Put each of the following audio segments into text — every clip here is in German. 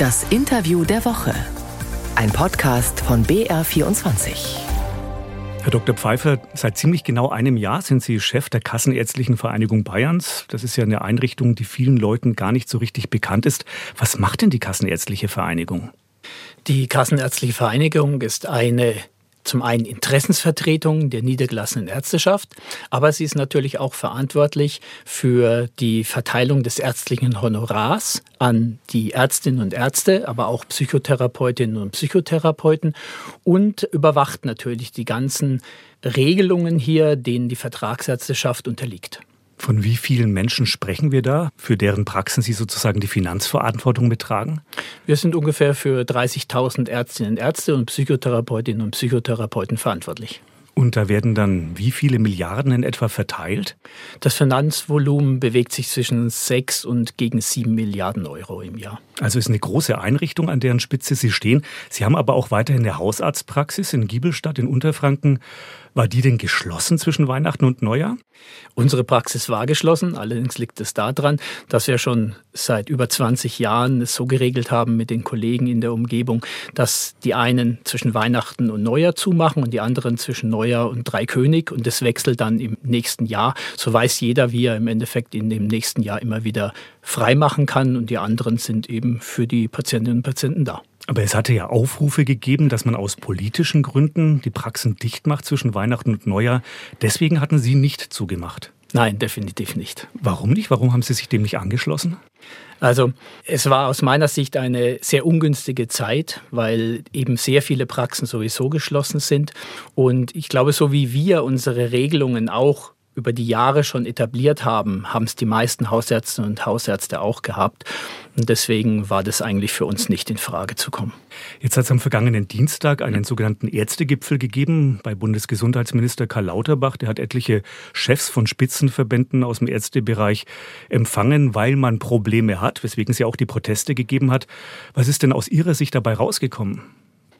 Das Interview der Woche. Ein Podcast von BR24. Herr Dr. Pfeiffer, seit ziemlich genau einem Jahr sind Sie Chef der Kassenärztlichen Vereinigung Bayerns. Das ist ja eine Einrichtung, die vielen Leuten gar nicht so richtig bekannt ist. Was macht denn die Kassenärztliche Vereinigung? Die Kassenärztliche Vereinigung ist eine zum einen Interessensvertretung der niedergelassenen Ärzteschaft, aber sie ist natürlich auch verantwortlich für die Verteilung des ärztlichen Honorars an die Ärztinnen und Ärzte, aber auch Psychotherapeutinnen und Psychotherapeuten und überwacht natürlich die ganzen Regelungen hier, denen die Vertragsärzteschaft unterliegt. Von wie vielen Menschen sprechen wir da, für deren Praxen Sie sozusagen die Finanzverantwortung betragen? Wir sind ungefähr für 30.000 Ärztinnen und Ärzte und Psychotherapeutinnen und Psychotherapeuten verantwortlich. Und da werden dann wie viele Milliarden in etwa verteilt? Das Finanzvolumen bewegt sich zwischen 6 und gegen 7 Milliarden Euro im Jahr. Also ist eine große Einrichtung, an deren Spitze Sie stehen. Sie haben aber auch weiterhin eine Hausarztpraxis in Giebelstadt in Unterfranken. War die denn geschlossen zwischen Weihnachten und Neujahr? Unsere Praxis war geschlossen. Allerdings liegt es daran, dass wir schon seit über 20 Jahren es so geregelt haben mit den Kollegen in der Umgebung, dass die einen zwischen Weihnachten und Neujahr zumachen und die anderen zwischen Neujahr und Dreikönig. Und das wechselt dann im nächsten Jahr. So weiß jeder, wie er im Endeffekt in dem nächsten Jahr immer wieder freimachen kann. Und die anderen sind eben für die Patientinnen und Patienten da. Aber es hatte ja Aufrufe gegeben, dass man aus politischen Gründen die Praxen dicht macht zwischen Weihnachten und Neujahr. Deswegen hatten Sie nicht zugemacht. Nein, definitiv nicht. Warum nicht? Warum haben Sie sich dem nicht angeschlossen? Also es war aus meiner Sicht eine sehr ungünstige Zeit, weil eben sehr viele Praxen sowieso geschlossen sind. Und ich glaube, so wie wir unsere Regelungen auch über die Jahre schon etabliert haben, haben es die meisten Hausärzte und Hausärzte auch gehabt. Und deswegen war das eigentlich für uns nicht in Frage zu kommen. Jetzt hat es am vergangenen Dienstag einen sogenannten Ärztegipfel gegeben bei Bundesgesundheitsminister Karl Lauterbach. Der hat etliche Chefs von Spitzenverbänden aus dem Ärztebereich empfangen, weil man Probleme hat, weswegen es ja auch die Proteste gegeben hat. Was ist denn aus Ihrer Sicht dabei rausgekommen?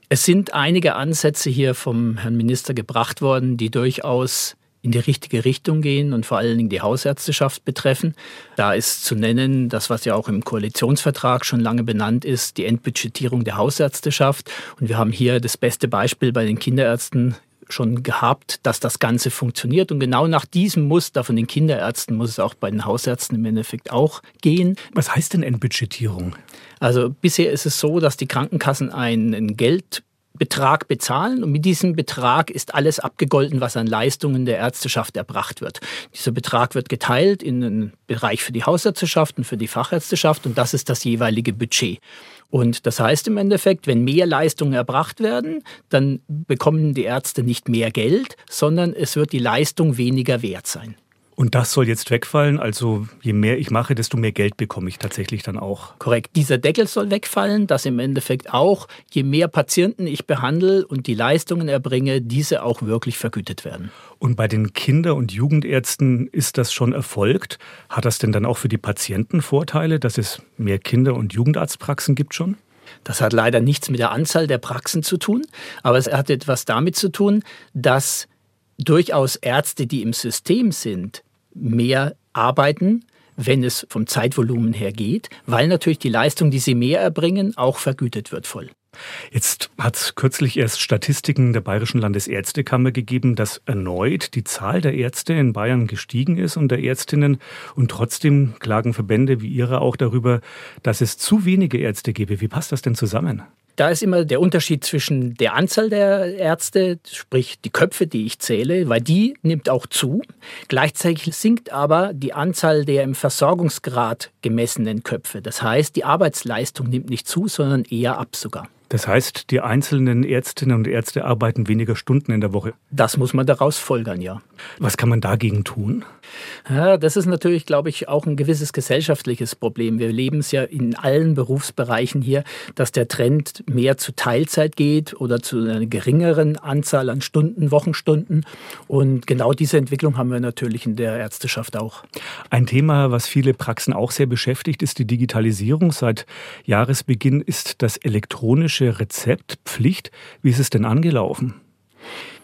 Es sind einige Ansätze hier vom Herrn Minister gebracht worden, die durchaus in die richtige Richtung gehen und vor allen Dingen die Hausärzteschaft betreffen. Da ist zu nennen, das, was ja auch im Koalitionsvertrag schon lange benannt ist, die Entbudgetierung der Hausärzteschaft. Und wir haben hier das beste Beispiel bei den Kinderärzten schon gehabt, dass das Ganze funktioniert. Und genau nach diesem Muster von den Kinderärzten muss es auch bei den Hausärzten im Endeffekt auch gehen. Was heißt denn Entbudgetierung? Also bisher ist es so, dass die Krankenkassen ein Geld Betrag bezahlen und mit diesem Betrag ist alles abgegolten, was an Leistungen der Ärzteschaft erbracht wird. Dieser Betrag wird geteilt in einen Bereich für die Hausärzteschaft und für die Fachärzteschaft und das ist das jeweilige Budget. Und das heißt im Endeffekt, wenn mehr Leistungen erbracht werden, dann bekommen die Ärzte nicht mehr Geld, sondern es wird die Leistung weniger wert sein. Und das soll jetzt wegfallen. Also je mehr ich mache, desto mehr Geld bekomme ich tatsächlich dann auch. Korrekt. Dieser Deckel soll wegfallen, dass im Endeffekt auch, je mehr Patienten ich behandle und die Leistungen erbringe, diese auch wirklich vergütet werden. Und bei den Kinder- und Jugendärzten ist das schon erfolgt. Hat das denn dann auch für die Patienten Vorteile, dass es mehr Kinder- und Jugendarztpraxen gibt schon? Das hat leider nichts mit der Anzahl der Praxen zu tun, aber es hat etwas damit zu tun, dass durchaus Ärzte, die im System sind, mehr arbeiten, wenn es vom Zeitvolumen her geht, weil natürlich die Leistung, die sie mehr erbringen, auch vergütet wird voll. Jetzt hat es kürzlich erst Statistiken der Bayerischen Landesärztekammer gegeben, dass erneut die Zahl der Ärzte in Bayern gestiegen ist und der Ärztinnen. Und trotzdem klagen Verbände wie Ihre auch darüber, dass es zu wenige Ärzte gäbe. Wie passt das denn zusammen? Da ist immer der Unterschied zwischen der Anzahl der Ärzte, sprich die Köpfe, die ich zähle, weil die nimmt auch zu. Gleichzeitig sinkt aber die Anzahl der im Versorgungsgrad gemessenen Köpfe. Das heißt, die Arbeitsleistung nimmt nicht zu, sondern eher ab sogar. Das heißt, die einzelnen Ärztinnen und Ärzte arbeiten weniger Stunden in der Woche. Das muss man daraus folgern, ja. Was kann man dagegen tun? Ja, das ist natürlich, glaube ich, auch ein gewisses gesellschaftliches Problem. Wir leben es ja in allen Berufsbereichen hier, dass der Trend mehr zu Teilzeit geht oder zu einer geringeren Anzahl an Stunden, Wochenstunden. Und genau diese Entwicklung haben wir natürlich in der Ärzteschaft auch. Ein Thema, was viele Praxen auch sehr beschäftigt, ist die Digitalisierung. Seit Jahresbeginn ist das elektronische Rezeptpflicht. Wie ist es denn angelaufen?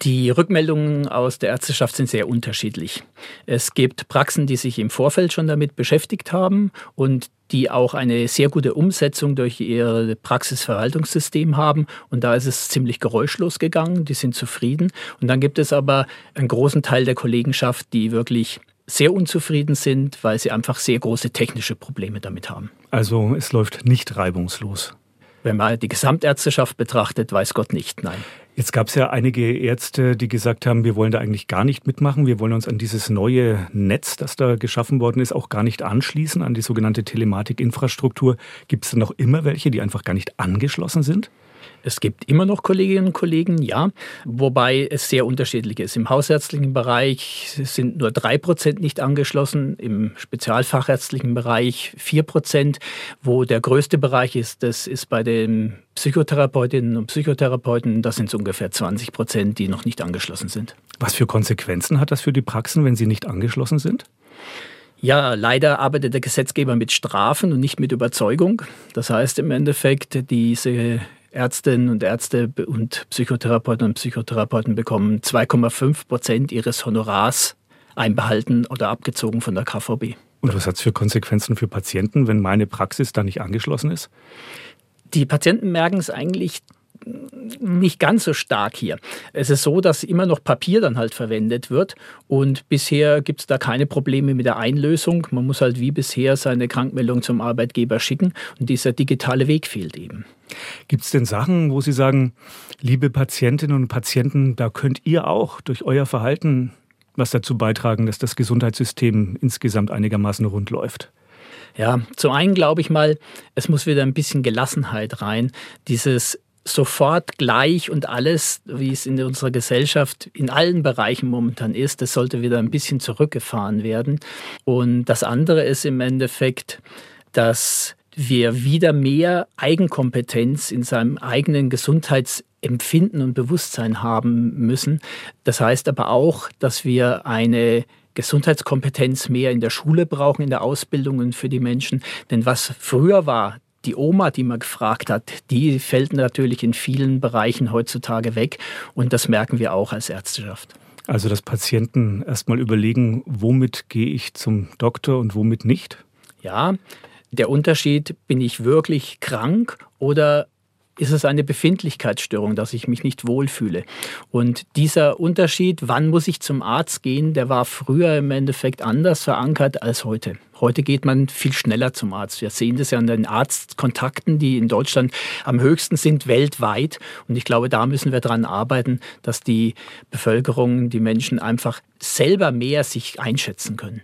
Die Rückmeldungen aus der Ärzteschaft sind sehr unterschiedlich. Es gibt Praxen, die sich im Vorfeld schon damit beschäftigt haben und die auch eine sehr gute Umsetzung durch ihr Praxisverwaltungssystem haben. Und da ist es ziemlich geräuschlos gegangen. Die sind zufrieden. Und dann gibt es aber einen großen Teil der Kollegenschaft, die wirklich sehr unzufrieden sind, weil sie einfach sehr große technische Probleme damit haben. Also es läuft nicht reibungslos. Wenn man die Gesamtärzteschaft betrachtet, weiß Gott nicht, nein. Jetzt gab es ja einige Ärzte, die gesagt haben, wir wollen da eigentlich gar nicht mitmachen. Wir wollen uns an dieses neue Netz, das da geschaffen worden ist, auch gar nicht anschließen, an die sogenannte Telematikinfrastruktur. Gibt es da noch immer welche, die einfach gar nicht angeschlossen sind? Es gibt immer noch Kolleginnen und Kollegen, ja, wobei es sehr unterschiedlich ist. Im hausärztlichen Bereich sind nur drei Prozent nicht angeschlossen, im spezialfachärztlichen Bereich vier Prozent. Wo der größte Bereich ist, das ist bei den Psychotherapeutinnen und Psychotherapeuten, das sind so ungefähr 20 Prozent, die noch nicht angeschlossen sind. Was für Konsequenzen hat das für die Praxen, wenn sie nicht angeschlossen sind? Ja, leider arbeitet der Gesetzgeber mit Strafen und nicht mit Überzeugung. Das heißt im Endeffekt, diese Ärztinnen und Ärzte und Psychotherapeuten und Psychotherapeuten bekommen 2,5 Prozent ihres Honorars einbehalten oder abgezogen von der KVB. Und was hat es für Konsequenzen für Patienten, wenn meine Praxis da nicht angeschlossen ist? Die Patienten merken es eigentlich nicht ganz so stark hier. Es ist so, dass immer noch Papier dann halt verwendet wird und bisher gibt es da keine Probleme mit der Einlösung. Man muss halt wie bisher seine Krankmeldung zum Arbeitgeber schicken und dieser digitale Weg fehlt eben. Gibt es denn Sachen, wo Sie sagen, liebe Patientinnen und Patienten, da könnt ihr auch durch euer Verhalten was dazu beitragen, dass das Gesundheitssystem insgesamt einigermaßen rund läuft? Ja, zum einen glaube ich mal, es muss wieder ein bisschen Gelassenheit rein. Dieses sofort gleich und alles, wie es in unserer Gesellschaft in allen Bereichen momentan ist, das sollte wieder ein bisschen zurückgefahren werden. Und das andere ist im Endeffekt, dass wir wieder mehr Eigenkompetenz in seinem eigenen Gesundheitsempfinden und Bewusstsein haben müssen. Das heißt aber auch, dass wir eine Gesundheitskompetenz mehr in der Schule brauchen, in der Ausbildung und für die Menschen. Denn was früher war, die Oma, die man gefragt hat, die fällt natürlich in vielen Bereichen heutzutage weg. Und das merken wir auch als Ärzteschaft. Also, dass Patienten erstmal überlegen, womit gehe ich zum Doktor und womit nicht? Ja, der Unterschied, bin ich wirklich krank oder ist es eine Befindlichkeitsstörung, dass ich mich nicht wohlfühle. Und dieser Unterschied, wann muss ich zum Arzt gehen, der war früher im Endeffekt anders verankert als heute. Heute geht man viel schneller zum Arzt. Wir sehen das ja an den Arztkontakten, die in Deutschland am höchsten sind weltweit. Und ich glaube, da müssen wir daran arbeiten, dass die Bevölkerung, die Menschen einfach selber mehr sich einschätzen können.